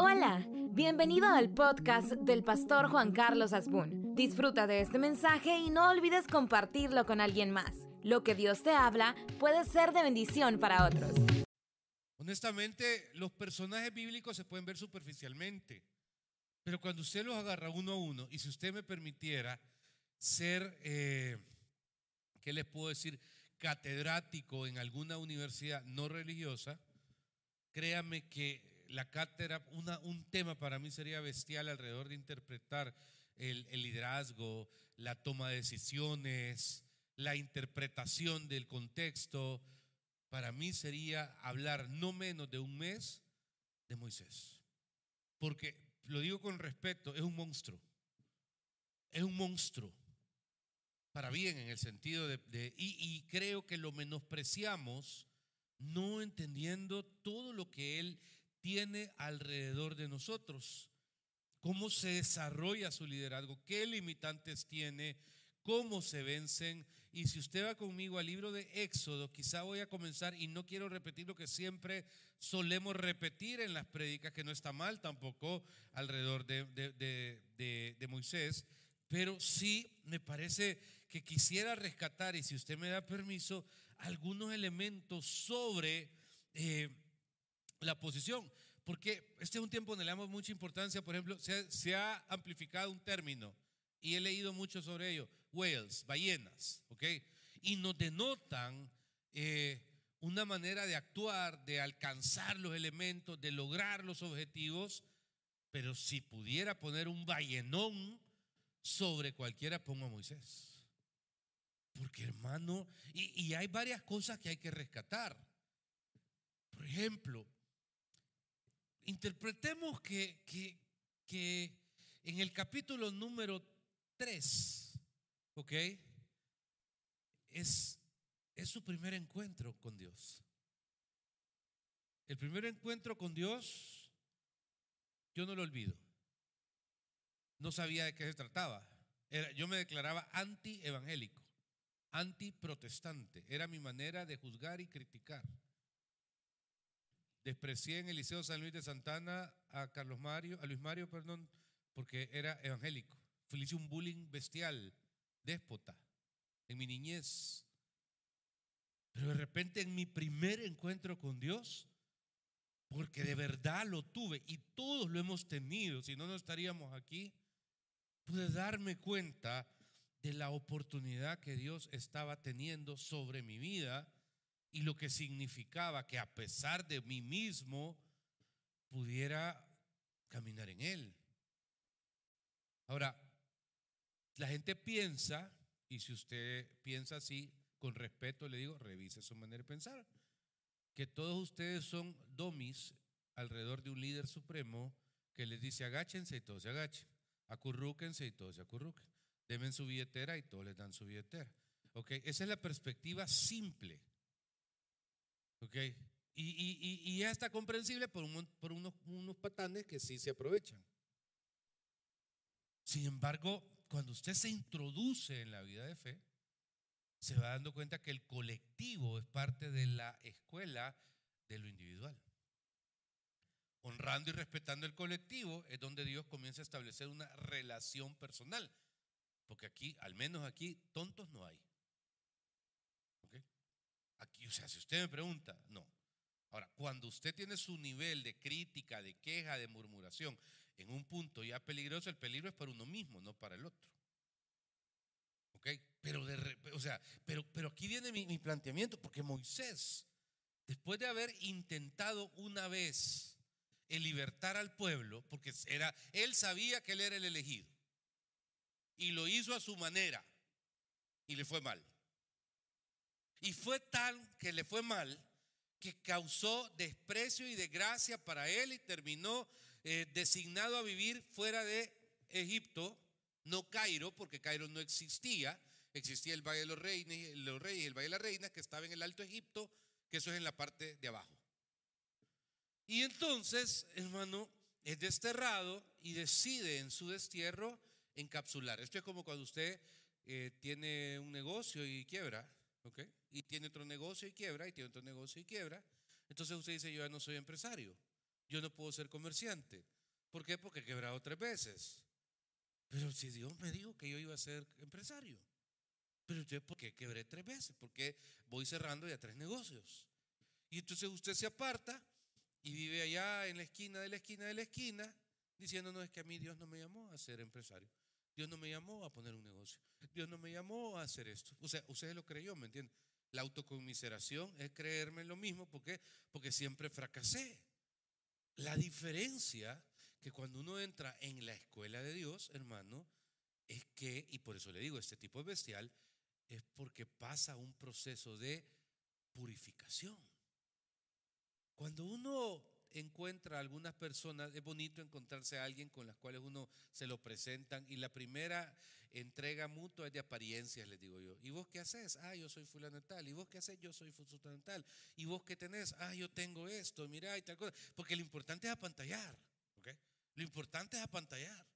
Hola, bienvenido al podcast del pastor Juan Carlos Asbun. Disfruta de este mensaje y no olvides compartirlo con alguien más. Lo que Dios te habla puede ser de bendición para otros. Honestamente, los personajes bíblicos se pueden ver superficialmente, pero cuando usted los agarra uno a uno, y si usted me permitiera ser, eh, ¿qué les puedo decir? Catedrático en alguna universidad no religiosa, créame que la cátedra, un tema para mí sería bestial alrededor de interpretar el, liderazgo, la toma de decisiones, la interpretación del contexto. Para mí sería hablar no menos de un mes de Moisés. Porque, lo digo con respeto, es un monstruo. Es un monstruo. Para bien, en el sentido de... y, y creo que lo menospreciamos no entendiendo todo lo que él tiene alrededor de nosotros. Cómo se desarrolla su liderazgo, qué limitantes tiene, cómo se vencen. Y si usted va conmigo al libro de Éxodo, quizá voy a comenzar y no quiero repetir lo que siempre solemos repetir en las prédicas, que no está mal tampoco alrededor de, de, Moisés, pero sí me parece que quisiera rescatar, y si usted me da permiso, algunos elementos sobre... Eh, la posición. Porque este es un tiempo donde le damos mucha importancia, por ejemplo, se ha, amplificado un término y he leído mucho sobre ello, whales, ballenas, ¿ok? Y nos denotan eh, una manera de actuar, de alcanzar los elementos, de lograr los objetivos, pero si pudiera poner un ballenón sobre cualquiera, pongo a Moisés. Porque hermano, y, y hay varias cosas que hay que rescatar. Por ejemplo, interpretemos que, que, en el capítulo número 3, ¿ok? Es, es su primer encuentro con Dios. El primer encuentro con Dios, yo no lo olvido. No sabía de qué se trataba. Yo me declaraba anti-evangélico, anti-protestante. Era mi manera de juzgar y criticar. Desprecié en el Liceo San Luis de Santana a Carlos Mario, a Luis Mario, perdón, porque era evangélico. Le hice un bullying bestial, déspota, en mi niñez. Pero de repente en mi primer encuentro con Dios, porque de verdad lo tuve y todos lo hemos tenido, si no, no estaríamos aquí, pude darme cuenta de la oportunidad que Dios estaba teniendo sobre mi vida y lo que significaba que a pesar de mí mismo pudiera caminar en Él. Ahora, la gente piensa, y si usted piensa así, con respeto le digo, revise su manera de pensar, que todos ustedes son domis alrededor de un líder supremo que les dice agáchense y todos se agachen, acurrúquense y todos se acurruquen, denme su billetera y todos les dan su billetera. ¿Ok? Esa es la perspectiva simple ¿Ok? Y, ya está comprensible por, por unos, unos patanes que sí se aprovechan. Sin embargo, cuando usted se introduce en la vida de fe, se va dando cuenta que el colectivo es parte de la escuela de lo individual. Honrando y respetando el colectivo es donde Dios comienza a establecer una relación personal. Porque aquí, al menos aquí, tontos no hay. O sea, si usted me pregunta, no. Ahora, cuando usted tiene su nivel de crítica, de queja, de murmuración en un punto ya peligroso, el peligro es para uno mismo, no para el otro. ¿Ok? Pero, de, o sea, pero, pero aquí viene mi, mi planteamiento, porque Moisés, después de haber intentado una vez el libertar al pueblo, porque era, él sabía que él era el elegido, y lo hizo a su manera, y le fue mal. Y fue tal que le fue mal que causó desprecio y desgracia para él y terminó eh, designado a vivir fuera de Egipto, no Cairo, porque Cairo no existía, existía el Valle de los Reyes, los el Valle de las Reinas, que estaba en el Alto Egipto, que eso es en la parte de abajo. Y entonces, hermano, es desterrado y decide en su destierro encapsular. Esto es como cuando usted eh, tiene un negocio y quiebra, y tiene otro negocio y quiebra, y tiene otro negocio y quiebra. Entonces usted dice, yo ya no soy empresario. yo no puedo ser comerciante. ¿Por qué? Porque he quebrado tres veces. Pero si Dios me dijo que yo iba a ser empresario. Pero yo, ¿por qué quebré tres veces? Porque voy cerrando ya tres negocios. Y entonces usted se aparta y vive allá en la esquina de la esquina de la esquina, diciendo, no, es que a mí Dios no me llamó a ser empresario. Dios no me llamó a poner un negocio. Dios no me llamó a hacer esto. O sea, usted lo creyó, ¿me entiende? La autocomiseración es creerme lo mismo porque, porque siempre fracasé. La diferencia que cuando uno entra en la escuela de Dios, hermano, es que, y por eso le digo, este tipo es bestial, es porque pasa un proceso de purificación. Cuando uno encuentra a algunas personas, es bonito encontrarse a alguien con las cuales uno se lo presentan y la primera entrega mutua es de apariencias, les digo yo. ¿Y vos qué haces? Ah, yo soy fulano tal. ¿Y vos qué haces? Yo soy fulano tal. ¿Y vos qué tenés? Ah, yo tengo esto, mira y tal cosa. Porque lo importante es apantallar, ¿ok? Lo importante es apantallar.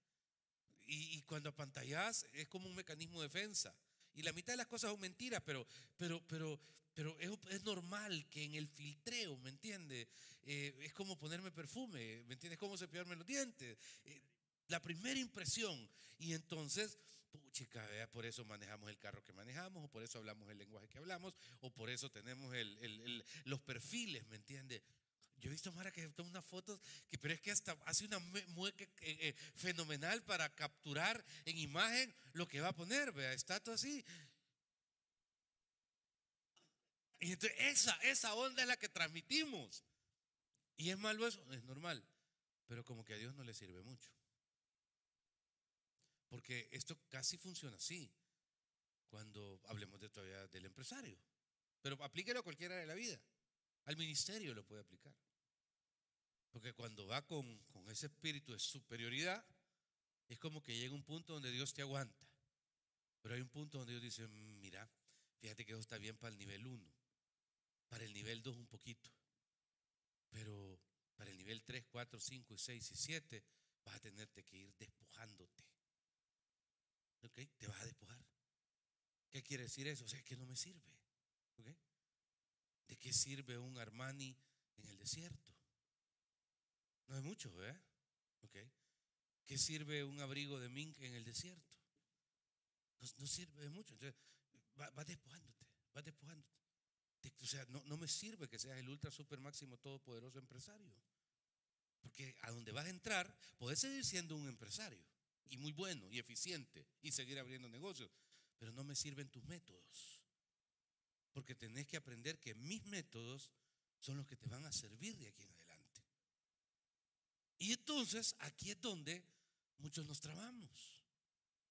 Y, y cuando apantallas es como un mecanismo de defensa. Y la mitad de las cosas son mentiras, pero, pero, pero, pero es, normal que en el filtreo, ¿me entiende? Eh, es como ponerme perfume, ¿me entiendes? Es como cepillarme los dientes. Eh, la primera impresión. Y entonces, puchica, por eso manejamos el carro que manejamos, o por eso hablamos el lenguaje que hablamos, o por eso tenemos los perfiles, ¿me entiende? Yo he visto Mara que toma unas fotos, pero es que hasta hace una mueca eh, fenomenal para capturar en imagen lo que va a poner, vea, está todo así. Y entonces esa, esa onda es la que transmitimos. Y es malo eso, es normal. Pero como que a Dios no le sirve mucho. Porque esto casi funciona así. Cuando hablemos de todavía del empresario. Pero aplíquelo a cualquiera de la vida. Al ministerio lo puede aplicar. Porque cuando va con, ese espíritu de superioridad, es como que llega un punto donde Dios te aguanta. Pero hay un punto donde Dios dice, mira, fíjate que eso está bien para el nivel 1, para el nivel 2 un poquito, pero para el nivel 3, 4, 5 y 6 y 7 vas a tenerte que ir despojándote. ¿Ok? Te vas a despojar. ¿Qué quiere decir eso? O sea, es que no me sirve. ¿De qué sirve un Armani en el desierto? No es mucho, ¿eh? ¿Qué sirve un abrigo de mink en el desierto? No, sirve de mucho. Entonces, va, despojándote, va despojándote. O sea, no, me sirve que seas el ultra super máximo todopoderoso empresario. Porque a donde vas a entrar, puedes seguir siendo un empresario y muy bueno y eficiente y seguir abriendo negocios, pero no me sirven tus métodos. Porque tenés que aprender que mis métodos son los que te van a servir de aquí en. Y entonces aquí es donde muchos nos trabamos.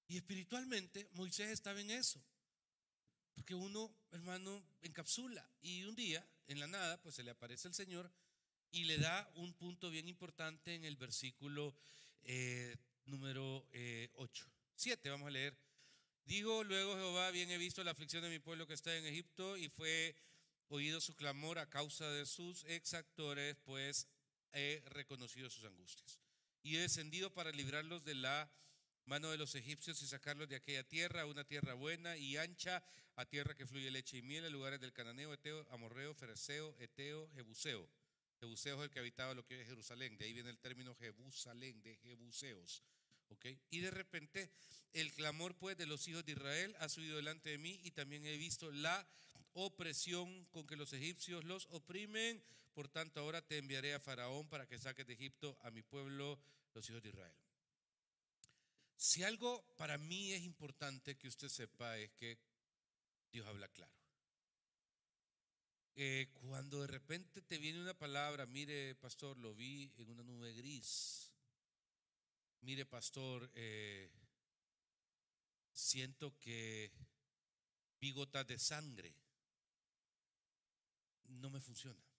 Y espiritualmente Moisés estaba en eso. Porque uno, hermano, encapsula. Y un día, en la nada, pues se le aparece el Señor y le da un punto bien importante en el versículo eh, número 8. Eh, 7, vamos a leer. Digo luego Jehová, bien he visto la aflicción de mi pueblo que está en Egipto y fue oído su clamor a causa de sus exactores, pues he reconocido sus angustias. Y he descendido para librarlos de la mano de los egipcios y sacarlos de aquella tierra, una tierra buena y ancha, a tierra que fluye leche y miel, en lugares del cananeo, eteo, amorreo, fereceo, eteo, jebuseo. Jebuseo es el que habitaba lo que es Jerusalén, de ahí viene el término Jebusalén, de jebuseos. ¿Okay? Y de repente el clamor pues de los hijos de Israel ha subido delante de mí y también he visto la opresión con que los egipcios los oprimen por tanto, ahora te enviaré a Faraón para que saques de Egipto a mi pueblo, los hijos de Israel. Si algo para mí es importante que usted sepa es que Dios habla claro. Eh, cuando de repente te viene una palabra, mire pastor, lo vi en una nube gris. Mire pastor, eh, siento que vi gotas de sangre. No me funciona.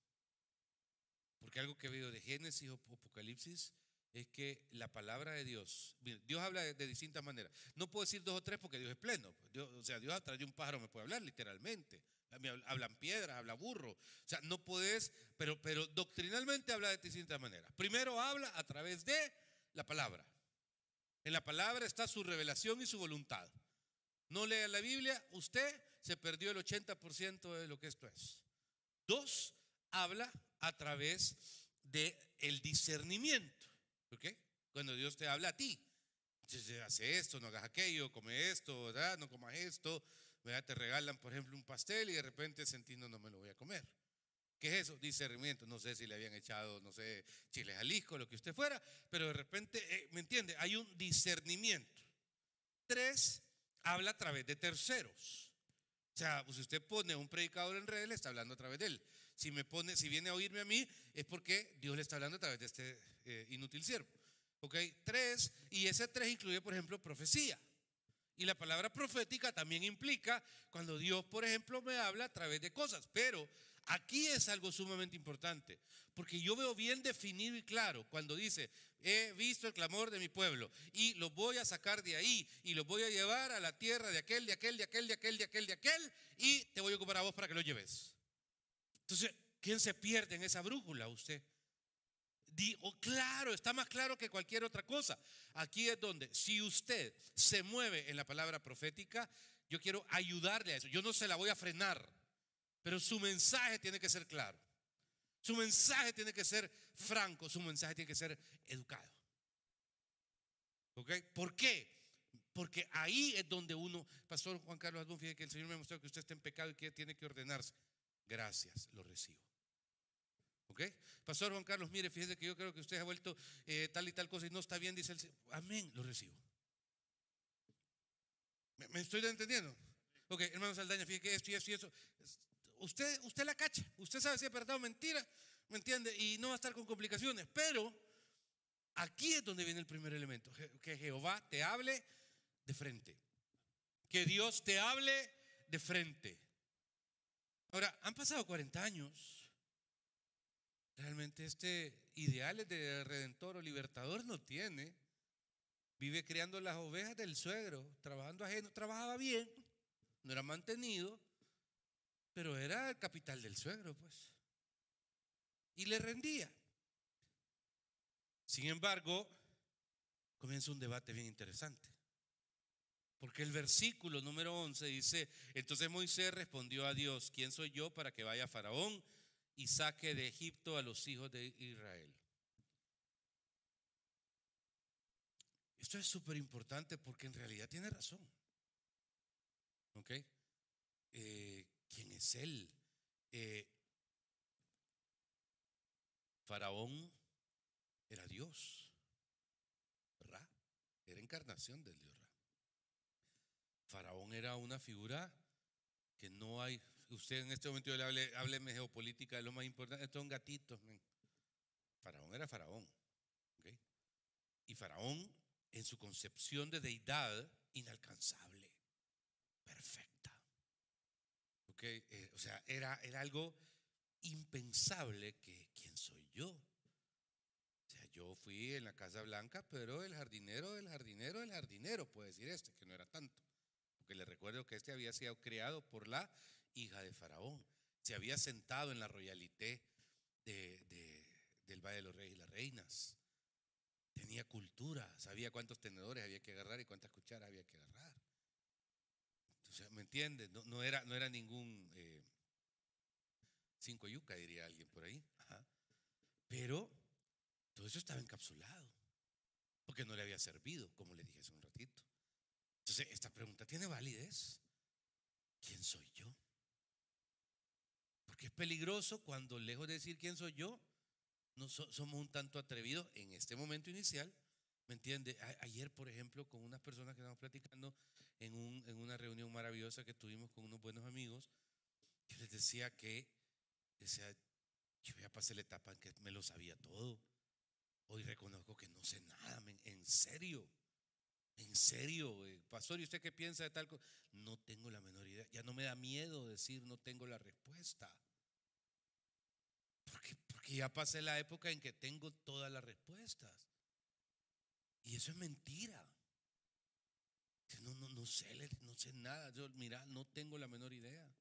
Porque algo que veo de Génesis o Apocalipsis es que la palabra de Dios, Dios habla de, distintas maneras. No puedo decir dos o tres porque Dios es pleno. Dios, o sea, Dios a través de un pájaro me puede hablar literalmente. Hablan piedras, habla burro. O sea, no puedes, pero, pero doctrinalmente habla de distintas maneras. Primero habla a través de la palabra. En la palabra está su revelación y su voluntad. No lea la Biblia, usted se perdió el 80% de lo que esto es. Dos, habla a través de el discernimiento. ¿Ok? Cuando Dios te habla a ti. Hace esto, no hagas aquello, come esto, ¿verdad? no comas esto. ¿verdad? Te regalan, por ejemplo, un pastel y de repente sentís, no, me lo voy a comer. ¿Qué es eso? Discernimiento. No sé si le habían echado, no sé, chiles alisco, lo que usted fuera, pero de repente, eh, ¿me entiende? Hay un discernimiento. Tres, habla a través de terceros. O sea, si usted pone un predicador en red, le está hablando a través de él. Si me pone, si viene a oírme a mí, es porque Dios le está hablando a través de este eh, inútil siervo. ¿Ok? Tres, y ese tres incluye, por ejemplo, profecía. Y la palabra profética también implica cuando Dios, por ejemplo, me habla a través de cosas. Pero aquí es algo sumamente importante, porque yo veo bien definido y claro cuando dice, he visto el clamor de mi pueblo y lo voy a sacar de ahí y lo voy a llevar a la tierra de aquel, de aquel, de aquel, de aquel, de aquel, de aquel, y te voy a ocupar a vos para que lo lleves. Entonces, ¿quién se pierde en esa brújula? Usted. Digo, claro, está más claro que cualquier otra cosa. Aquí es donde, si usted se mueve en la palabra profética, yo quiero ayudarle a eso. Yo no se la voy a frenar, pero su mensaje tiene que ser claro. Su mensaje tiene que ser franco, su mensaje tiene que ser educado. ¿Ok? ¿Por qué? Porque ahí es donde uno, Pastor Juan Carlos Adún, fíjate que el Señor me mostró que usted está en pecado y que tiene que ordenarse. Gracias, lo recibo. ¿Ok? Pastor Juan Carlos, mire, fíjese que yo creo que usted ha vuelto eh, tal y tal cosa y no está bien, dice el Señor. Amén, lo recibo. ¿Me, estoy entendiendo? Ok, hermano Saldaña, fíjese que esto y esto y eso. Usted, usted la cacha, usted sabe si es verdad o mentira, ¿me entiende? Y no va a estar con complicaciones, pero aquí es donde viene el primer elemento, que Jehová te hable de frente, que Dios te hable de frente. Ahora, han pasado 40 años Realmente este ideales de redentor o libertador no tiene. Vive criando las ovejas del suegro, trabajando ajeno, trabajaba bien, no era mantenido, pero era el capital del suegro, pues. Y le rendía. Sin embargo, comienza un debate bien interesante. Porque el versículo número 11 dice, entonces Moisés respondió a Dios, ¿quién soy yo para que vaya Faraón y saque de Egipto a los hijos de Israel. Esto es súper importante porque en realidad tiene razón. ¿Ok? Eh, ¿Quién es él? Eh, Faraón era Dios. Ra. Era encarnación del Dios. Faraón era una figura que no hay usted en este momento yo le hable, hábleme geopolítica, de lo más importante, estos son gatitos. Faraón era faraón. Y faraón, en su concepción de deidad, inalcanzable, perfecta. Eh, o sea, era, era algo impensable que, ¿quién soy yo? O sea, yo fui en la Casa Blanca, pero el jardinero del jardinero del jardinero, puede decir este, que no era tanto. Porque le recuerdo que este había sido creado por la hija de Faraón. Se había sentado en la royalité del Valle de los Reyes y las Reinas. Tenía cultura, sabía cuántos tenedores había que agarrar y cuántas cucharas había que agarrar. Entonces, ¿me entiendes? No, era, no era ningún eh, cinco yuca, diría alguien por ahí. Pero todo eso estaba encapsulado, porque no le había servido, como le dije hace un ratito. Entonces, esta pregunta tiene validez. ¿Quién soy yo? Porque es peligroso cuando lejos de decir quién soy yo, no somos un tanto atrevidos en este momento inicial. ¿Me entiende? ayer, por ejemplo, con unas personas que estábamos platicando en, un, en una reunión maravillosa que tuvimos con unos buenos amigos, yo les decía que, decía, yo ya pasé la etapa en que me lo sabía todo. Hoy reconozco que no sé nada, en serio. En serio, pastor, ¿y usted qué piensa de tal cosa? No tengo la menor idea. Ya no me da miedo decir no tengo la respuesta. Porque, porque ya pasé la época en que tengo todas las respuestas. Y eso es mentira. No, no, no sé, no sé nada. Yo, mira, no tengo la menor idea.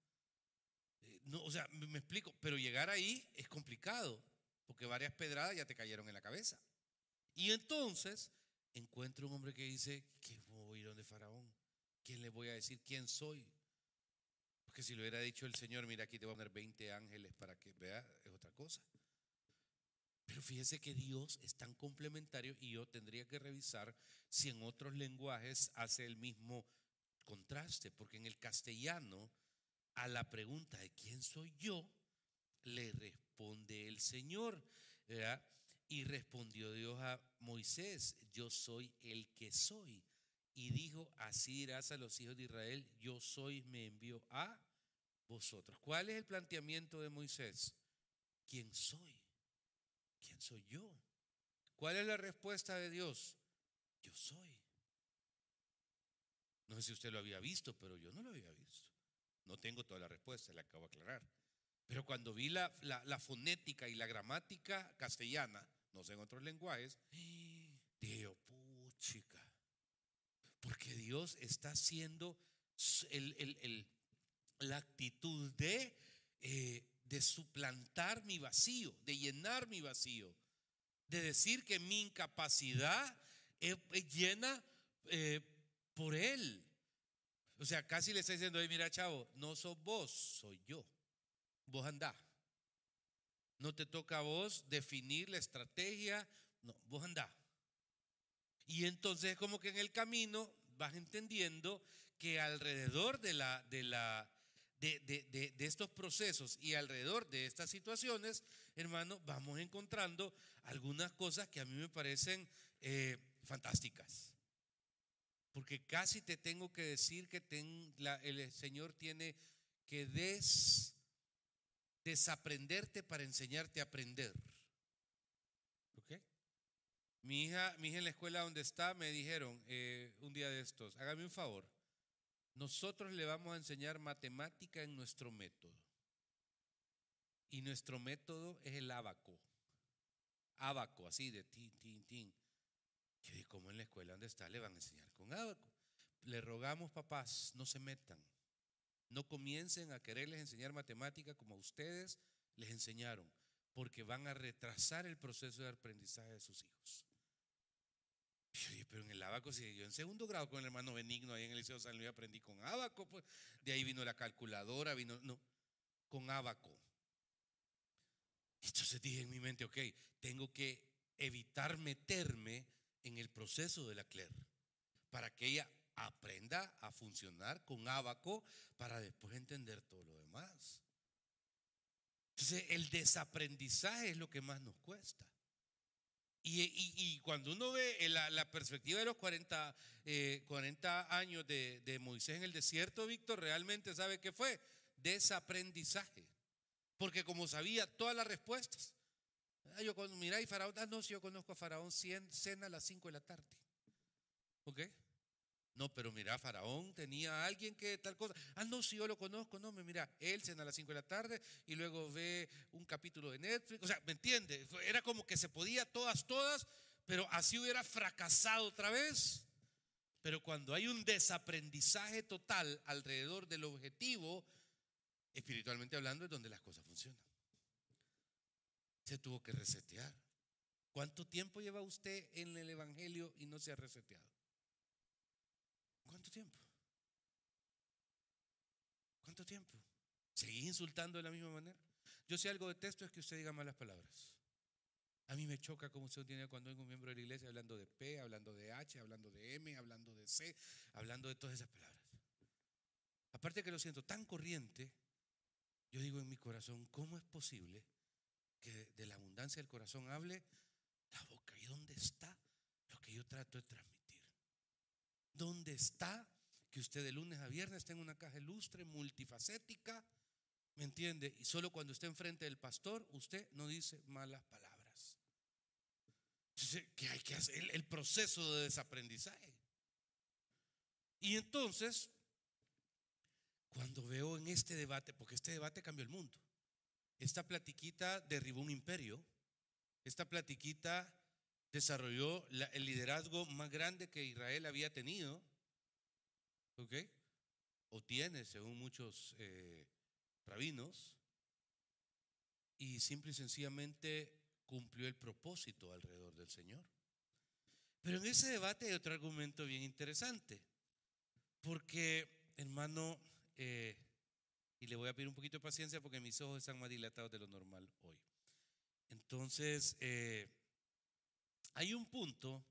Eh, no, o sea, me explico, pero llegar ahí es complicado, porque varias pedradas ya te cayeron en la cabeza. Y entonces encuentro un hombre que dice, ¿qué voy a ir donde Faraón? ¿Quién le voy a decir quién soy? Porque si lo hubiera dicho el Señor, mira aquí te voy a poner 20 ángeles para que vea, es otra cosa. Pero fíjese que Dios es tan complementario y yo tendría que revisar si en otros lenguajes hace el mismo contraste, porque en el castellano a la pregunta de quién soy yo, le responde el Señor. Y respondió Dios a Moisés, yo soy el que soy. Y dijo, así dirás a los hijos de Israel, yo soy, me envió a vosotros. ¿Cuál es el planteamiento de Moisés? ¿Quién soy? ¿Quién soy yo? ¿Cuál es la respuesta de Dios? Yo soy. No sé si usted lo había visto, pero yo no lo había visto. No tengo toda la respuesta, le acabo de aclarar. Pero cuando vi la, la, fonética y la gramática castellana, no sé en otros lenguajes, yo, puchica. Porque Dios está haciendo la actitud de, eh, de suplantar mi vacío, de llenar mi vacío, de decir que mi incapacidad es, llena eh, por Él. O sea, casi le está diciendo, mira, chavo, no sos vos, soy yo. Vos andá. No te toca a vos definir la estrategia, no, vos andá. Y entonces como que en el camino vas entendiendo que alrededor de, la, de, la, de, de, de, estos procesos y alrededor de estas situaciones, hermano, vamos encontrando algunas cosas que a mí me parecen eh, fantásticas. Porque casi te tengo que decir que el Señor tiene que des, desaprenderte para enseñarte a aprender. ¿Ok? Mi hija, mi hija en la escuela donde está me dijeron eh, un día de estos, hágame un favor, nosotros le vamos a enseñar matemática en nuestro método. Y nuestro método es el abaco. Abaco, así de tin, tin, tin. Dije, ¿cómo en la escuela donde está le van a enseñar con abaco? Le rogamos, papás, no se metan. No comiencen a quererles enseñar matemática como a ustedes les enseñaron, porque van a retrasar el proceso de aprendizaje de sus hijos. pero en el abaco, si yo en segundo grado con el hermano Benigno ahí en el Liceo San Luis aprendí con abaco, pues de ahí vino la calculadora, vino, no, con abaco. Entonces dije en mi mente, ok, tengo que evitar meterme en el proceso de la Claire para que ella aprenda a funcionar con abaco para después entender todo lo demás. Entonces, el desaprendizaje es lo que más nos cuesta. Y, cuando uno ve la, perspectiva de los 40, 40 eh, años de, de, Moisés en el desierto, Víctor, realmente sabe qué fue desaprendizaje. Porque como sabía todas las respuestas, Ah, yo con, mira, y Faraón, ah, no, si yo conozco a Faraón, cena a las 5 de la tarde. ¿Ok? No, pero mira, Faraón tenía alguien que tal cosa. Ah, no, si yo lo conozco, no, mira, él cena a las 5 de la tarde y luego ve un capítulo de Netflix. O sea, ¿me entiende? Era como que se podía todas, todas, pero así hubiera fracasado otra vez. Pero cuando hay un desaprendizaje total alrededor del objetivo, espiritualmente hablando, es donde las cosas funcionan se tuvo que resetear. ¿Cuánto tiempo lleva usted en el Evangelio y no se ha reseteado? ¿Cuánto tiempo? ¿Cuánto tiempo? ¿Seguí insultando de la misma manera? Yo si algo detesto es que usted diga malas palabras. A mí me choca como usted tiene cuando hay un miembro de la iglesia hablando de P, hablando de H, hablando de M, hablando de C, hablando de todas esas palabras. Aparte que lo siento tan corriente, yo digo en mi corazón, ¿cómo es posible que de la abundancia del corazón hable la boca. ¿Y dónde está lo que yo trato de transmitir? ¿Dónde está que usted de lunes a viernes tenga una caja ilustre, multifacética? ¿Me entiende? Y solo cuando esté enfrente del pastor, usted no dice malas palabras. Entonces, ¿qué hay que hacer? el proceso de desaprendizaje. Y entonces, cuando veo en este debate, porque este debate cambió el mundo. Esta platiquita derribó un imperio. Esta platiquita desarrolló el liderazgo más grande que Israel había tenido. ¿Ok? O tiene, según muchos eh, rabinos. Y simple y sencillamente cumplió el propósito alrededor del Señor. Pero en ese debate hay otro argumento bien interesante. Porque, hermano, eh, y le voy a pedir un poquito de paciencia porque mis ojos están más dilatados de lo normal hoy. Entonces, eh, hay un punto,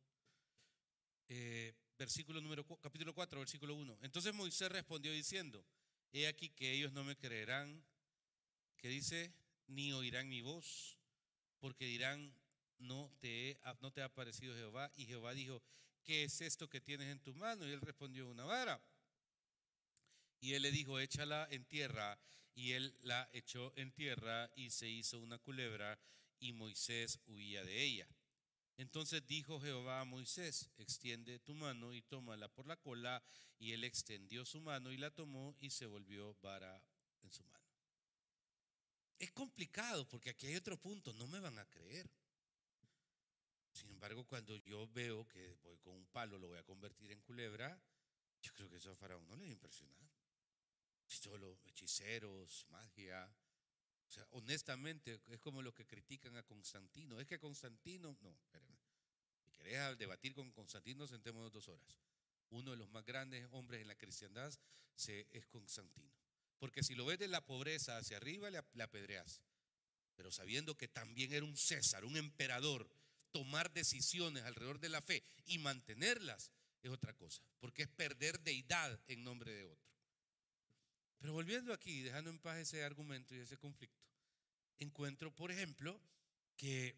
eh, versículo número, capítulo 4, versículo 1. Entonces Moisés respondió diciendo, he aquí que ellos no me creerán, que dice, ni oirán mi voz, porque dirán, no te, no te ha parecido Jehová. Y Jehová dijo, ¿qué es esto que tienes en tu mano? Y él respondió, una vara. Y él le dijo, échala en tierra. Y él la echó en tierra y se hizo una culebra y Moisés huía de ella. Entonces dijo Jehová a Moisés, extiende tu mano y tómala por la cola. Y él extendió su mano y la tomó y se volvió vara en su mano. Es complicado porque aquí hay otro punto, no me van a creer. Sin embargo, cuando yo veo que voy con un palo, lo voy a convertir en culebra, yo creo que eso a Faraón no le va a impresionar. Solo hechiceros, magia. O sea, honestamente, es como los que critican a Constantino. Es que Constantino, no, espérenme. Si querés debatir con Constantino, sentémonos dos horas. Uno de los más grandes hombres en la cristiandad es Constantino. Porque si lo ves de la pobreza hacia arriba, le apedreas. Pero sabiendo que también era un César, un emperador, tomar decisiones alrededor de la fe y mantenerlas es otra cosa, porque es perder deidad en nombre de otro. Pero volviendo aquí, dejando en paz ese argumento y ese conflicto, encuentro, por ejemplo, que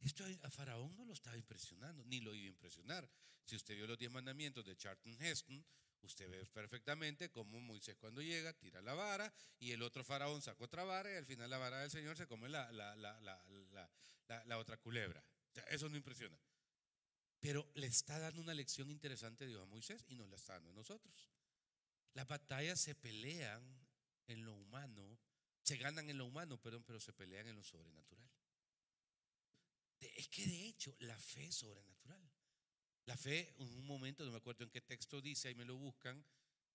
esto a Faraón no lo estaba impresionando, ni lo iba a impresionar. Si usted vio los diez mandamientos de Charlton Heston, Usted ve perfectamente cómo Moisés cuando llega tira la vara y el otro faraón saca otra vara y al final la vara del Señor se come la, la, otra culebra. eso no impresiona. Pero le está dando una lección interesante Dios a Moisés y nos la está dando a nosotros. Las batallas se pelean en lo humano, se ganan en lo humano, perdón, pero se pelean en lo sobrenatural. Es que de hecho la fe es sobrenatural. La fe, en un momento, no me acuerdo en qué texto dice, ahí me lo buscan,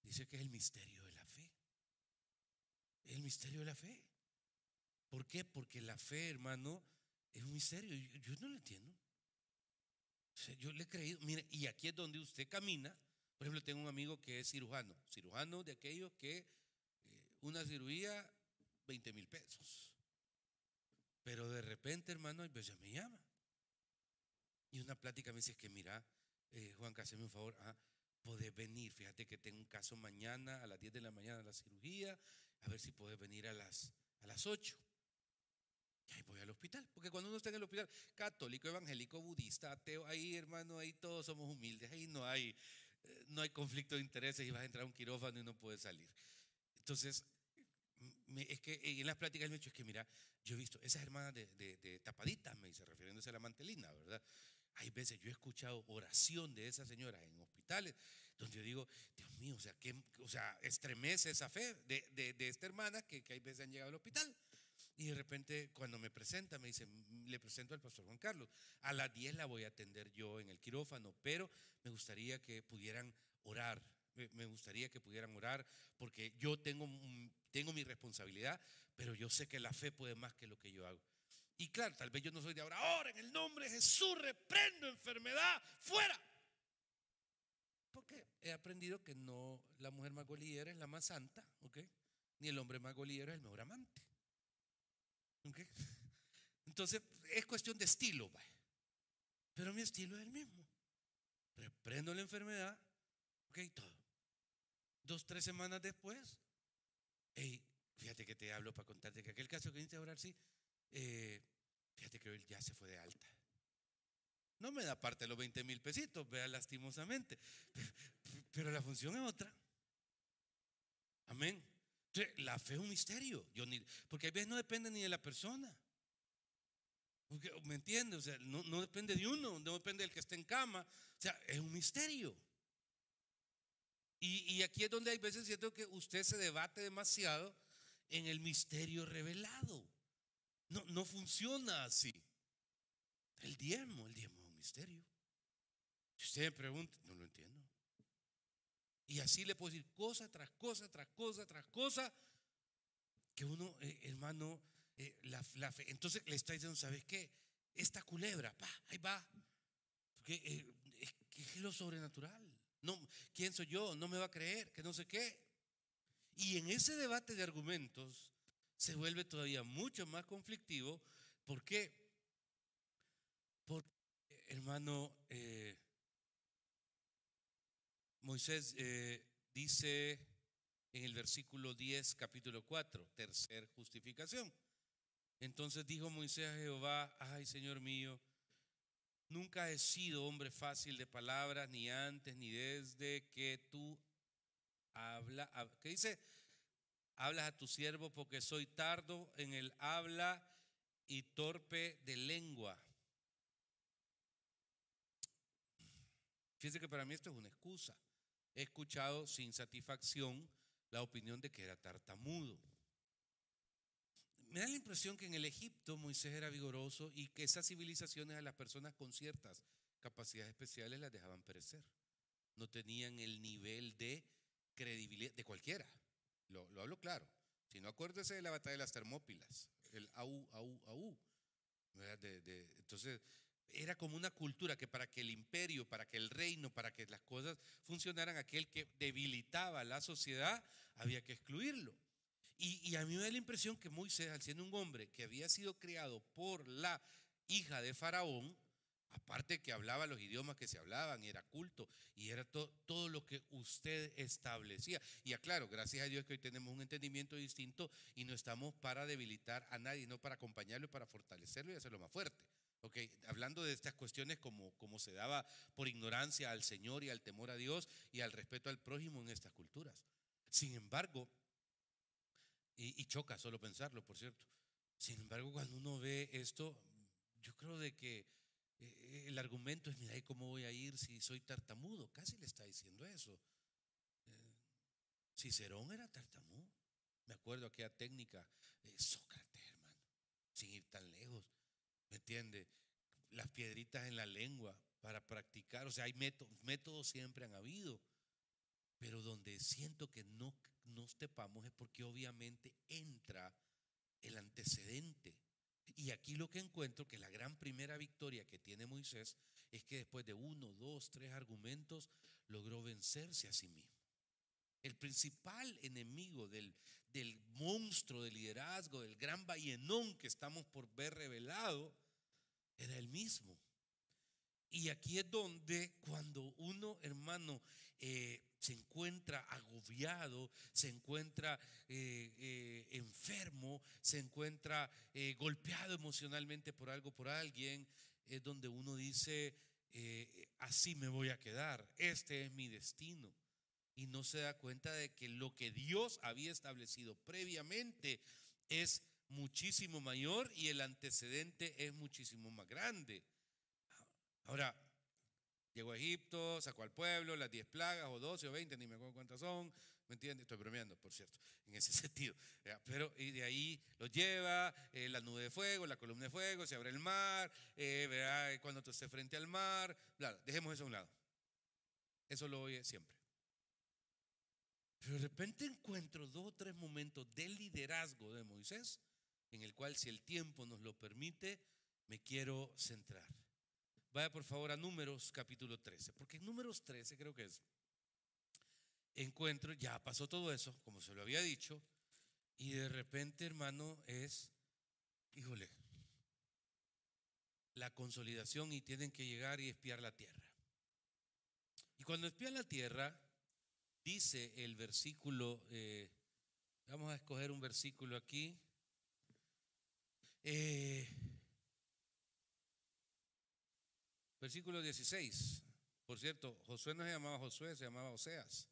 dice que es el misterio de la fe. El misterio de la fe. ¿Por qué? Porque la fe, hermano, es un misterio. Yo, no lo entiendo. yo le he creído. Mire, y aquí es donde usted camina. Por ejemplo, tengo un amigo que es cirujano. Cirujano de aquellos que eh, una cirugía, 20 mil pesos. Pero de repente, hermano, a veces me llama. Y una plática me dice que, mira, eh, Juan, hazme un favor, ah, podés venir, fíjate que tengo un caso mañana a las 10 de la mañana a la cirugía, a ver si podés venir a las, a las 8. Y ahí voy al hospital, porque cuando uno está en el hospital, católico, evangélico, budista, ateo, ahí hermano, ahí todos somos humildes, ahí no hay, no hay conflicto de intereses y vas a entrar a un quirófano y no puedes salir. Entonces, es que en las pláticas me ha dicho, es que mira, yo he visto esas hermanas de, de, de tapaditas, me dice, refiriéndose a la mantelina, ¿verdad? Hay veces yo he escuchado oración de esas señoras en hospitales donde yo digo, Dios mío, o sea, que, o sea estremece esa fe de, de, esta hermana que, que hay veces han llegado al hospital. Y de repente, cuando me presenta, me dice, le presento al pastor Juan Carlos. A las 10 la voy a atender yo en el quirófano, pero me gustaría que pudieran orar. Me gustaría que pudieran orar porque yo tengo, tengo mi responsabilidad, pero yo sé que la fe puede más que lo que yo hago. Y claro, tal vez yo no soy de ahora. Ahora, en el nombre de Jesús, reprendo enfermedad, fuera. Porque he aprendido que no la mujer más golillera es la más santa, ¿ok? Ni el hombre más golillero es el mejor amante. Entonces, es cuestión de estilo, Pero mi estilo es el mismo. Reprendo la enfermedad, ¿ok? Todo. Dos, tres semanas después, hey, fíjate que te hablo para contarte que aquel caso que viniste a orar, sí, eh, fíjate que él ya se fue de alta. No me da parte los 20 mil pesitos, vea lastimosamente. Pero la función es otra. Amén. La fe es un misterio. Yo ni, porque a veces no depende ni de la persona. ¿Me entiende? O sea, no, no, depende de uno, no depende del que esté en cama. O sea, es un misterio. Y, y aquí es donde hay veces siento que usted se debate demasiado en el misterio revelado. No, no funciona así. El diezmo, el diezmo es un misterio. Si usted me pregunta, no lo entiendo. Y así le puedo decir cosa tras cosa, tras cosa, tras cosa, que uno, eh, hermano, eh, la, fe. Entonces le está diciendo, ¿sabes qué? Esta culebra, pa, ahí va. Porque eh, es, lo sobrenatural. No, ¿Quién soy yo? No me va a creer, que no sé qué. Y en ese debate de argumentos, se vuelve todavía mucho más conflictivo. ¿Por qué? Porque, hermano, eh, Moisés eh, dice en el versículo 10, capítulo 4, tercer justificación. Entonces dijo Moisés a Jehová, ay Señor mío, nunca he sido hombre fácil de palabras, ni antes, ni desde que tú habla, ¿qué dice? Hablas a tu siervo porque soy tardo en el habla y torpe de lengua. Fíjense que para mí esto es una excusa. He escuchado sin satisfacción la opinión de que era tartamudo. Me da la impresión que en el Egipto Moisés era vigoroso y que esas civilizaciones a las personas con ciertas capacidades especiales las dejaban perecer. No tenían el nivel de credibilidad de cualquiera. Lo, hablo claro. Si no, acuérdese de la batalla de las Termópilas, el AU, AU, AU. entonces, era como una cultura que para que el imperio, para que el reino, para que las cosas funcionaran, aquel que debilitaba la sociedad, había que excluirlo. Y, a mí me da la impresión que Moisés, al siendo un hombre que había sido criado por la hija de Faraón, aparte que hablaba los idiomas que se hablaban, era culto, y era todo lo que usted establecía. Y aclaro, gracias a Dios que hoy tenemos un entendimiento distinto y no estamos para debilitar a nadie, no para acompañarlo para fortalecerlo y hacerlo más fuerte. Okay, hablando de estas cuestiones como, como se daba por ignorancia al Señor y al temor a Dios y al respeto al prójimo en estas culturas. Sin embargo, y, choca solo pensarlo, por cierto. Sin embargo, cuando uno ve esto, yo creo de que eh, el argumento es, mira, ¿y cómo voy a ir si soy tartamudo? Casi le está diciendo eso. Eh, Cicerón era tartamudo. Me acuerdo aquella técnica, de Sócrates, hermano, sin ir tan lejos. ¿Me entiende? Las piedritas en la lengua para practicar. O sea, hay métodos, métodos siempre han habido. Pero donde siento que no nos tepamos es porque obviamente entra el antecedente. Y aquí lo que encuentro que la gran primera victoria que tiene Moisés es que después de uno, dos, tres argumentos logró vencerse a sí mismo. El principal enemigo del, del monstruo de liderazgo, del gran ballenón que estamos por ver revelado, era el mismo. Y aquí es donde cuando uno, hermano, eh, se encuentra agobiado, se encuentra eh, eh, enfermo, se encuentra golpeado emocionalmente por algo, por alguien, es donde uno dice, así me voy a quedar, este es mi destino. Y no se da cuenta de que lo que Dios había establecido previamente es muchísimo mayor y el antecedente es muchísimo más grande. Ahora, llegó a Egipto, sacó al pueblo, las 10 plagas, o 12 o 20, ni me acuerdo cuántas son, ¿me entiendes? Estoy bromeando, por cierto, en ese sentido. Pero y de ahí lo lleva, eh, la nube de fuego, la columna de fuego, se abre el mar, eh, cuando tú estés frente al mar, dejemos eso a un lado. Eso lo oye siempre. Pero de repente encuentro dos o tres momentos del liderazgo de Moisés, en el cual, si el tiempo nos lo permite, me quiero centrar. Vaya por favor a Números capítulo 13, porque en Números 13 creo que es, encuentro, ya pasó todo eso, como se lo había dicho, y de repente, hermano, es, híjole, la consolidación y tienen que llegar y espiar la tierra. Y cuando espían la tierra, dice el versículo, eh, vamos a escoger un versículo aquí. Eh, Versículo 16. Por cierto, Josué no se llamaba Josué, se llamaba Oseas.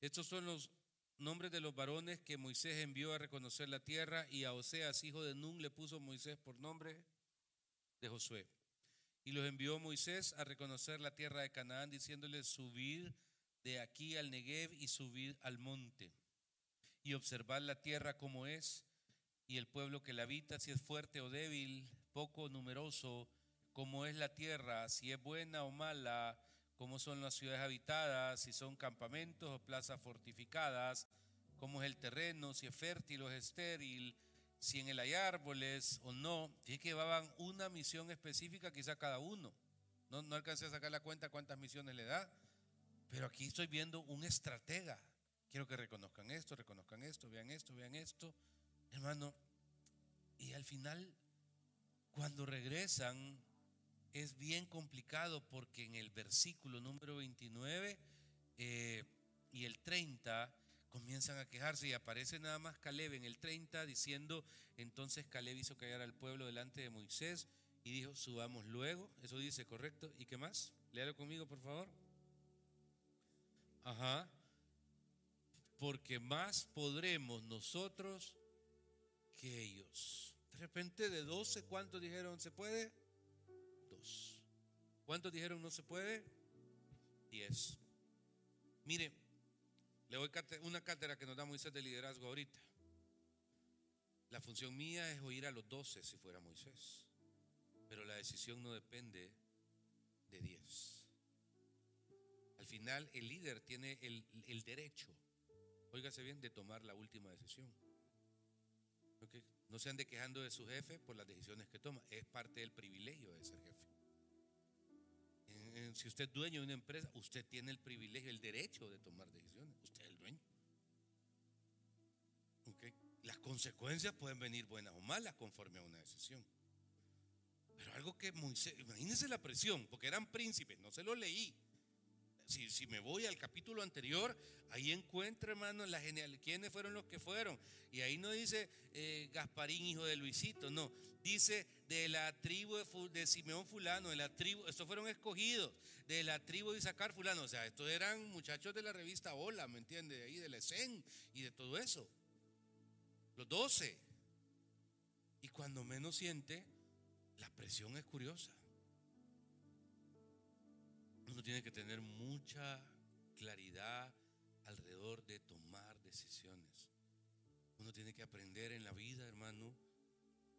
Estos son los nombres de los varones que Moisés envió a reconocer la tierra y a Oseas, hijo de Nun, le puso Moisés por nombre de Josué. Y los envió Moisés a reconocer la tierra de Canaán, diciéndole, subir de aquí al Negev y subir al monte y observar la tierra como es y el pueblo que la habita, si es fuerte o débil, poco numeroso cómo es la tierra, si es buena o mala, cómo son las ciudades habitadas, si son campamentos o plazas fortificadas, cómo es el terreno, si es fértil o es estéril, si en él hay árboles o no. Fíjense que llevaban una misión específica quizá cada uno. No, no alcancé a sacar la cuenta cuántas misiones le da, pero aquí estoy viendo un estratega. Quiero que reconozcan esto, reconozcan esto, vean esto, vean esto. hermano, y al final, cuando regresan, es bien complicado porque en el versículo número 29 eh, y el 30 comienzan a quejarse y aparece nada más Caleb en el 30 diciendo, entonces Caleb hizo callar al pueblo delante de Moisés y dijo, subamos luego, eso dice, ¿correcto? ¿Y qué más? Léalo conmigo, por favor. Ajá. Porque más podremos nosotros que ellos. De repente de 12, ¿cuántos dijeron se puede? Dos. ¿Cuántos dijeron no se puede? Diez. Mire, le doy una cátedra que nos da Moisés de liderazgo ahorita. La función mía es oír a los doce si fuera Moisés. Pero la decisión no depende de diez. Al final el líder tiene el, derecho, óigase bien, de tomar la última decisión. No se ande quejando de su jefe por las decisiones que toma. Es parte del privilegio de ser jefe. Si usted es dueño de una empresa, usted tiene el privilegio, el derecho de tomar decisiones. Usted es el dueño. Las consecuencias pueden venir buenas o malas conforme a una decisión. Pero algo que Moisés, imagínense la presión, porque eran príncipes, no se lo leí. Si, me voy al capítulo anterior, ahí encuentro, hermano, la genial, quiénes fueron los que fueron. Y ahí no dice eh, Gasparín, hijo de Luisito, no. Dice de la tribu de, Simeón fulano, de la tribu, estos fueron escogidos, de la tribu de Isaacar fulano. O sea, estos eran muchachos de la revista Hola, ¿me entiende? De ahí de la ESEN y de todo eso. Los doce. Y cuando menos siente, la presión es curiosa. Uno tiene que tener mucha claridad alrededor de tomar decisiones. Uno tiene que aprender en la vida, hermano,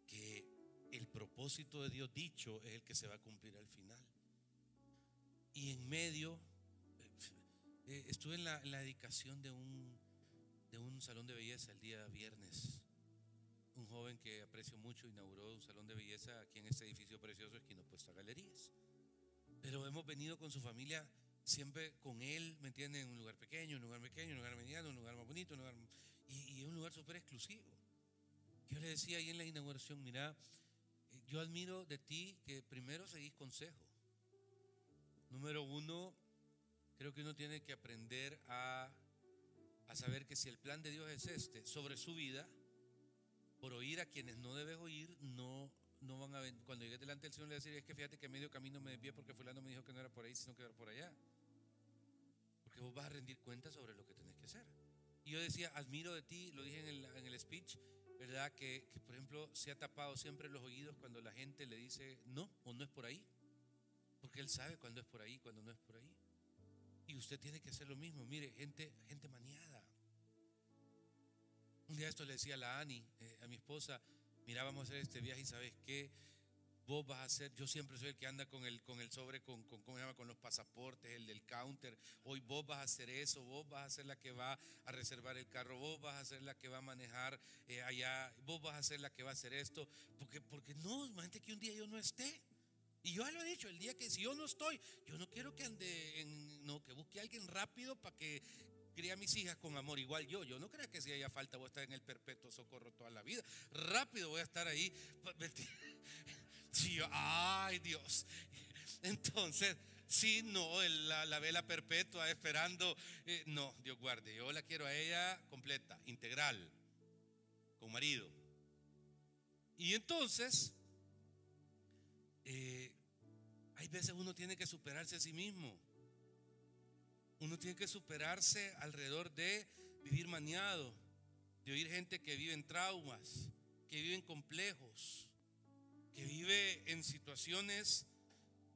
que el propósito de Dios dicho es el que se va a cumplir al final. Y en medio, eh, estuve en la, dedicación de un, de un salón de belleza el día viernes un joven que aprecio mucho inauguró un salón de belleza aquí en este edificio precioso esquina opuesto a Galerías. Pero hemos venido con su familia siempre con él, ¿me entienden? En un lugar pequeño, un lugar pequeño, un lugar mediano, un lugar más bonito, un lugar, y, y un lugar súper exclusivo. Yo le decía ahí en la inauguración, mira, eh, yo admiro de ti que primero seguís consejo. Número uno, creo que uno tiene que aprender a, a saber que si el plan de Dios es este sobre su vida, por oír a quienes no debes oír, no, no van a. Cuando llegues delante del Señor, le decir, es que fíjate que medio camino me desvié porque fulano me dijo que no era por ahí, sino que era por allá. Porque vos vas a rendir cuenta sobre lo que tenés que hacer. Y yo decía, admiro de ti, lo dije en el, en el speech, ¿verdad? Que, que, por ejemplo, se ha tapado siempre los oídos cuando la gente le dice no o no es por ahí. Porque él sabe cuándo es por ahí, cuando no es por ahí. Y usted tiene que hacer lo mismo. Mire, gente, gente maniada. Un día esto le decía a la Ani, eh, a mi esposa, mira, vamos a hacer este viaje y sabes qué, vos vas a hacer, yo siempre soy el que anda con el, con el sobre, con, con, ¿cómo se llama? con los pasaportes, el del counter, hoy vos vas a hacer eso, vos vas a ser la que va a reservar el carro, vos vas a ser la que va a manejar eh, allá, vos vas a ser la que va a hacer esto, porque, porque no, imagínate que un día yo no esté. Y yo ya lo he dicho, el día que si yo no estoy, yo no quiero que ande en, no, que busque a alguien rápido para que, cría a mis hijas con amor, igual yo. Yo no creo que si haya falta voy a estar en el perpetuo socorro toda la vida. Rápido voy a estar ahí. ay Dios. Entonces, si no, la, vela perpetua esperando. Eh, no, Dios guarde. Yo la quiero a ella completa, integral, con marido. Y entonces, eh, hay veces uno tiene que superarse a sí mismo. Uno tiene que superarse alrededor de vivir maniado, de oír gente que vive en traumas, que vive en complejos, que vive en situaciones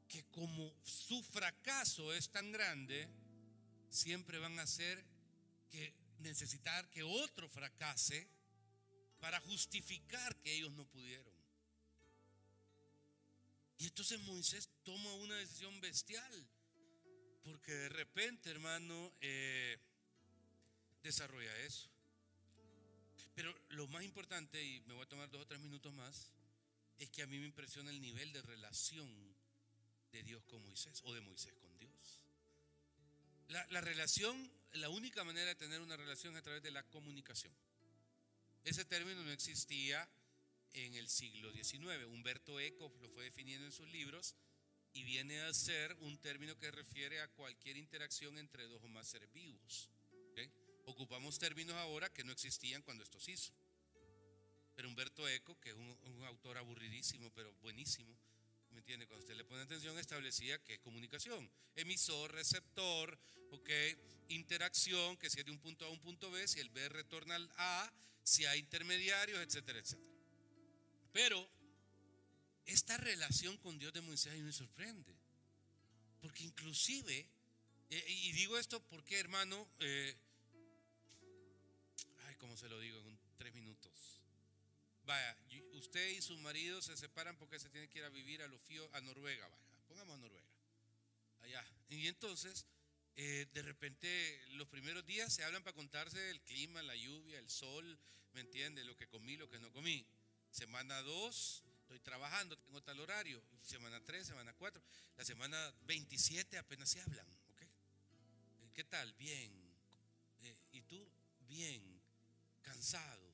que como su fracaso es tan grande, siempre van a hacer que necesitar que otro fracase para justificar que ellos no pudieron. Y entonces Moisés toma una decisión bestial. Porque de repente, hermano, eh, desarrolla eso. Pero lo más importante, y me voy a tomar dos o tres minutos más, es que a mí me impresiona el nivel de relación de Dios con Moisés o de Moisés con Dios. La, la relación, la única manera de tener una relación es a través de la comunicación. Ese término no existía en el siglo XIX. Humberto Eco lo fue definiendo en sus libros y viene a ser un término que refiere a cualquier interacción entre dos o más seres vivos. Ocupamos términos ahora que no existían cuando esto se hizo. Pero Humberto Eco, que es un, autor aburridísimo, pero buenísimo, ¿me entiende? Cuando usted le pone atención, establecía que es comunicación. Emisor, receptor, ok, interacción, que si es de un punto A a un punto B, si el B retorna al A, si hay intermediarios, etcétera, etcétera. Pero esta relación con Dios de Moisés a mí me sorprende. Porque inclusive, eh, y digo esto porque hermano, eh, ay, ¿cómo se lo digo en tres minutos? Vaya, usted y su marido se separan porque se tiene que ir a vivir a lo fío a Noruega, vaya, pongamos a Noruega, allá. Y entonces, eh, de repente, los primeros días se hablan para contarse el clima, la lluvia, el sol, ¿me entiende? Lo que comí, lo que no comí. Semana 2, estoy trabajando, tengo tal horario. Semana 3, semana 4. La semana 27 apenas se hablan, ¿ok? ¿Qué tal? Bien. Eh, ¿Y tú? Bien. Cansado.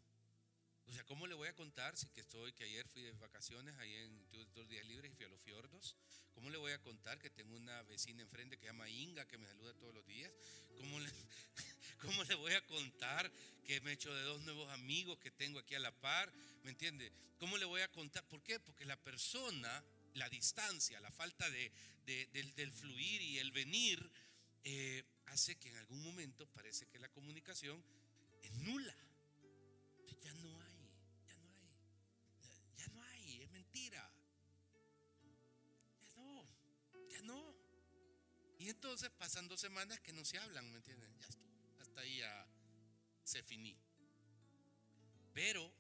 O sea, ¿cómo le voy a contar si que estoy, que ayer fui de vacaciones, ahí en dos días libres y fui a los fiordos? ¿Cómo le voy a contar que tengo una vecina enfrente que se llama Inga, que me saluda todos los días? ¿Cómo le, ¿Cómo le voy a contar que me he hecho de dos nuevos amigos que tengo aquí a la par? ¿Me entiende? ¿Cómo le voy a contar? ¿Por qué? Porque la persona, la distancia, la falta de, del, fluir y el venir, eh, hace que en algún momento parece que la comunicación es nula. Ya no hay Y entonces pasan dos semanas que no se hablan, ¿me entienden? Ya estuvo. Ya se finí. Pero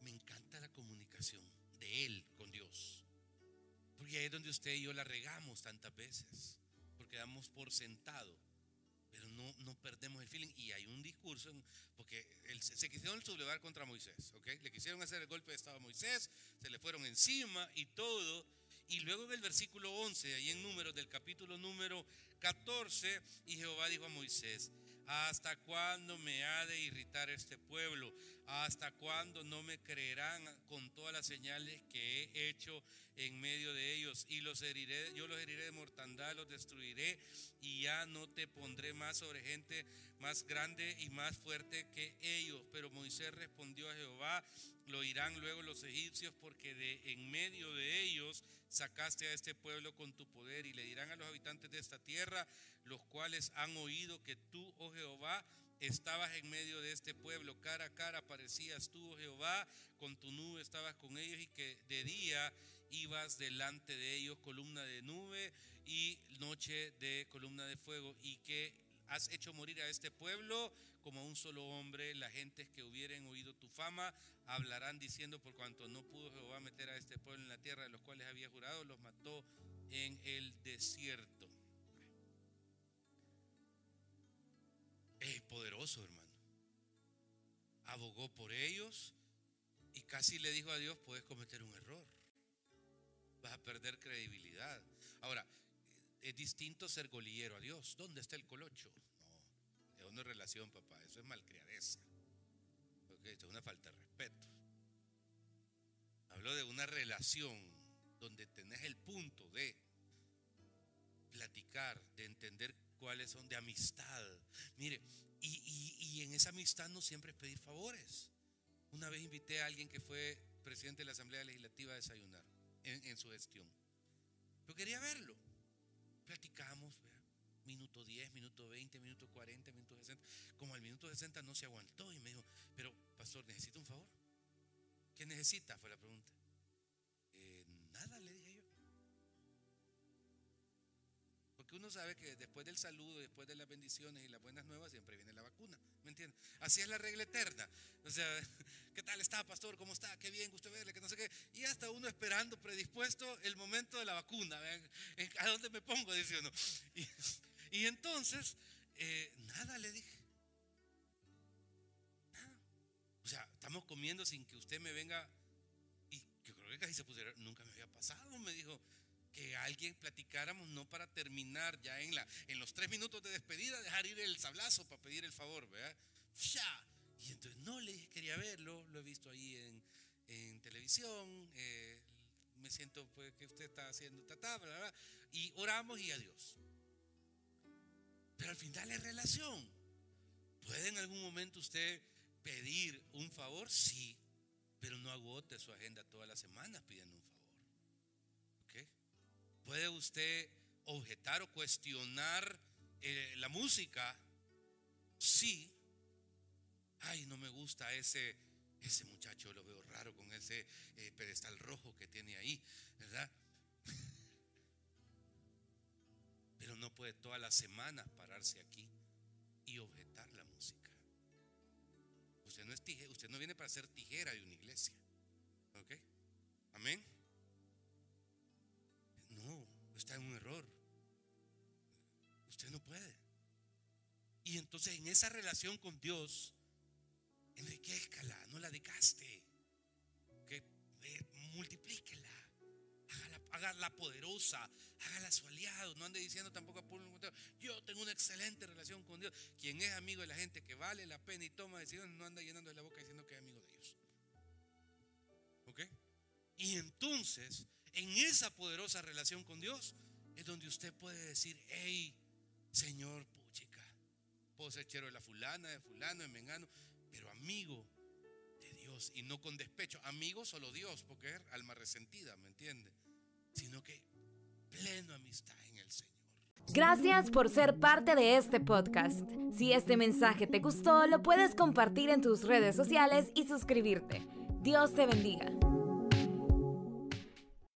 me encanta la comunicación de Él con Dios. Porque ahí es donde usted y yo la regamos tantas veces. Porque damos por sentado. Pero no, no perdemos el feeling. Y hay un discurso, porque se quisieron sublevar contra Moisés. ¿ok? Le quisieron hacer el golpe de Estado a Moisés. Se le fueron encima y todo. Y luego en el versículo 11, ahí en números del capítulo número 14, y Jehová dijo a Moisés, ¿hasta cuándo me ha de irritar este pueblo? ¿Hasta cuándo no me creerán con todas las señales que he hecho en medio de ellos? Y los heriré, yo los heriré de mortandad, los destruiré y ya no te pondré más sobre gente más grande y más fuerte que ellos. Pero Moisés respondió a Jehová, lo irán luego los egipcios porque de en medio de ellos sacaste a este pueblo con tu poder y le dirán a los habitantes de esta tierra, los cuales han oído que tú, oh Jehová, estabas en medio de este pueblo, cara a cara parecías tú, oh Jehová, con tu nube estabas con ellos y que de día ibas delante de ellos columna de nube y noche de columna de fuego y que has hecho morir a este pueblo como a un solo hombre, las gentes que hubieren oído tu fama hablarán diciendo por cuanto no pudo Jehová meter a este pueblo en la tierra de los cuales había jurado, los mató en el desierto. Es poderoso, hermano. Abogó por ellos y casi le dijo a Dios, puedes cometer un error. Vas a perder credibilidad. Ahora, es distinto ser golillero a Dios. ¿Dónde está el colocho? No, es relación, papá. Eso es malcriadeza. Porque esto es una falta de respeto. Hablo de una relación donde tenés el punto de platicar, de entender cuáles son, de amistad. Mire, y, en esa amistad no siempre es pedir favores. Una vez invité a alguien que fue presidente de la Asamblea Legislativa a desayunar en, su gestión. Yo quería verlo. Platicamos, minuto 10, minuto 20, minuto 40, minuto 60. Como al minuto 60 no se aguantó y me dijo, pero pastor, ¿necesita un favor? ¿Qué necesita? Fue la pregunta. Eh, nada, le dije Porque uno sabe que después del saludo, después de las bendiciones y las buenas nuevas, siempre viene la vacuna. ¿Me entiende? Así es la regla eterna. O sea, ¿qué tal está, pastor? ¿Cómo está? Qué bien, gusto verle, que no sé qué. Y hasta uno esperando, predispuesto, el momento de la vacuna. ¿A dónde me pongo? Dice uno. Y, entonces, eh, nada le dije. O sea, estamos comiendo sin que usted me venga. Y yo creo que casi se pusiera, nunca me había pasado. Me dijo que alguien platicáramos, no para terminar ya en, la, en los tres minutos de despedida, dejar ir el sablazo para pedir el favor, ¿verdad? Y entonces no le dije, quería verlo, lo he visto ahí en, en televisión, eh, me siento pues, que usted está haciendo ta, bla, bla, y oramos y adiós. Pero al final es relación. ¿Puede en algún momento usted pedir un favor? Sí, pero no agote su agenda todas las semanas pidiendo un. ¿Puede usted objetar o cuestionar eh, la música? Sí. Ay, no me gusta ese, ese muchacho, lo veo raro con ese eh, pedestal rojo que tiene ahí, ¿verdad? Pero no puede todas las semanas pararse aquí y objetar la música. Usted no es tijera, usted no viene para ser tijera de una iglesia. ¿Ok? Amén. Está en un error. Usted no puede. Y entonces en esa relación con Dios, enriquezcala, no la decaste. Que multiplíquela. Hágala, la poderosa, hágala su aliado. No ande diciendo tampoco a Pablo, yo tengo una excelente relación con Dios. Quien es amigo de la gente que vale la pena y toma decisiones, no anda llenando la boca diciendo que es amigo de ellos. ¿Ok? Y entonces, en esa poderosa relación con Dios, es donde usted puede decir, hey, Señor, puchica, puedo ser chero de la fulana, de fulano, de mengano, pero amigo de Dios y no con despecho. Amigo solo Dios, porque es alma resentida, ¿me entiende? Sino que pleno amistad en el Señor. Gracias por ser parte de este podcast. Si este mensaje te gustó, lo puedes compartir en tus redes sociales y suscribirte. Dios te bendiga.